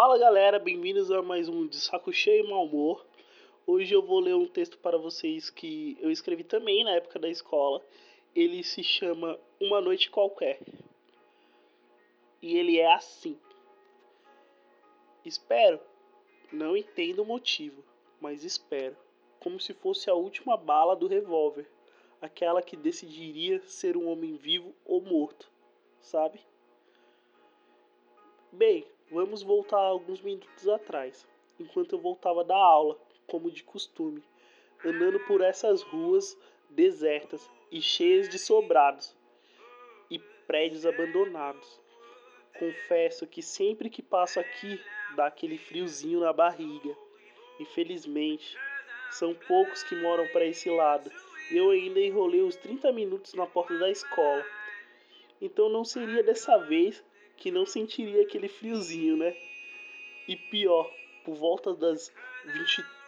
Fala galera, bem-vindos a mais um de saco cheio e mau humor. Hoje eu vou ler um texto para vocês que eu escrevi também na época da escola. Ele se chama Uma Noite Qualquer. E ele é assim. Espero, não entendo o motivo, mas espero, como se fosse a última bala do revólver, aquela que decidiria ser um homem vivo ou morto, sabe? Bem, vamos voltar alguns minutos atrás, enquanto eu voltava da aula, como de costume, andando por essas ruas desertas e cheias de sobrados e prédios abandonados. Confesso que sempre que passo aqui dá aquele friozinho na barriga. Infelizmente, são poucos que moram para esse lado e eu ainda enrolei os 30 minutos na porta da escola. Então não seria dessa vez que não sentiria aquele friozinho, né? E pior, por volta das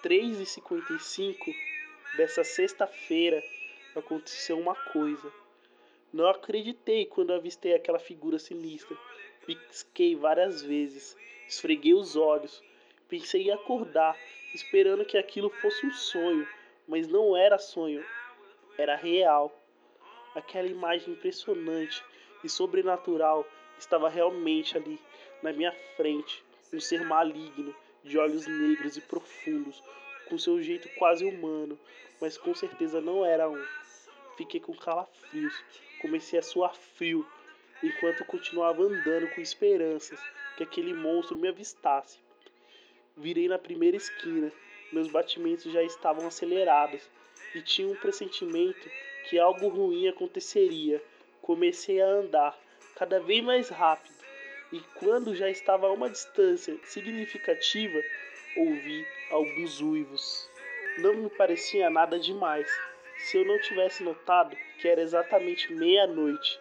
23h55 dessa sexta-feira aconteceu uma coisa. Não acreditei quando avistei aquela figura sinistra. Pisquei várias vezes, esfreguei os olhos, pensei em acordar, esperando que aquilo fosse um sonho, mas não era sonho, era real. Aquela imagem impressionante e sobrenatural estava realmente ali, na minha frente, um ser maligno, de olhos negros e profundos, com seu jeito quase humano, mas com certeza não era um. Fiquei com calafrios, comecei a suar frio, enquanto continuava andando com esperanças que aquele monstro me avistasse. Virei na primeira esquina, meus batimentos já estavam acelerados e tinha um pressentimento que algo ruim aconteceria. Comecei a andar, cada vez mais rápido, e quando já estava a uma distância significativa, ouvi alguns uivos. Não me parecia nada demais, se eu não tivesse notado que era exatamente meia-noite,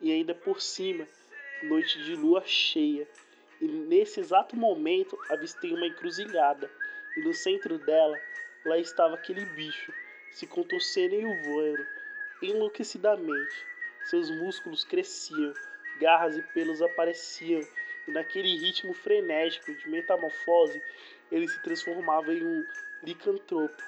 e ainda por cima, noite de lua cheia. E nesse exato momento avistei uma encruzilhada, e no centro dela, lá estava aquele bicho, se contorcendo e voando, enlouquecidamente. Seus músculos cresciam, garras e pelos apareciam, e naquele ritmo frenético de metamorfose, ele se transformava em um licantropo,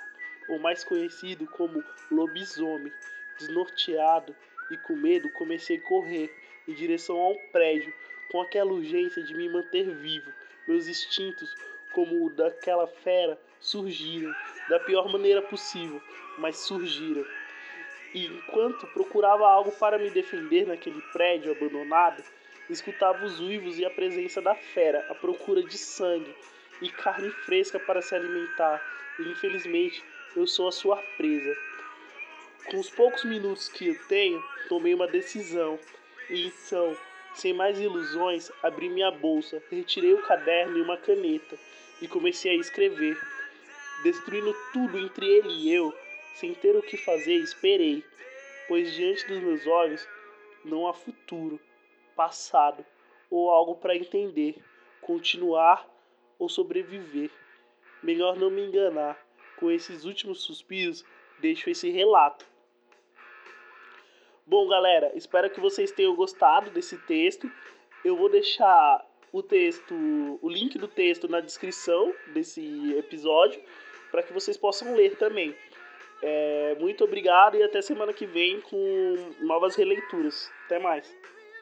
ou mais conhecido como lobisomem. Desnorteado e com medo, comecei a correr em direção a um prédio, com aquela urgência de me manter vivo. Meus instintos, como o daquela fera, surgiram da pior maneira possível, mas surgiram. Enquanto procurava algo para me defender naquele prédio abandonado, escutava os uivos e a presença da fera à procura de sangue e carne fresca para se alimentar. E infelizmente eu sou a sua presa. Com os poucos minutos que eu tenho, tomei uma decisão. E então, sem mais ilusões, abri minha bolsa, retirei o caderno e uma caneta e comecei a escrever. Destruindo tudo entre ele e eu, sem ter o que fazer, esperei, pois diante dos meus olhos não há futuro, passado ou algo para entender, continuar ou sobreviver. Melhor não me enganar. Com esses últimos suspiros, deixo esse relato. Bom, galera, espero que vocês tenham gostado desse texto. Eu vou deixar o texto, o link do texto na descrição desse episódio para que vocês possam ler também. É, muito obrigado e até semana que vem com novas releituras. Até mais.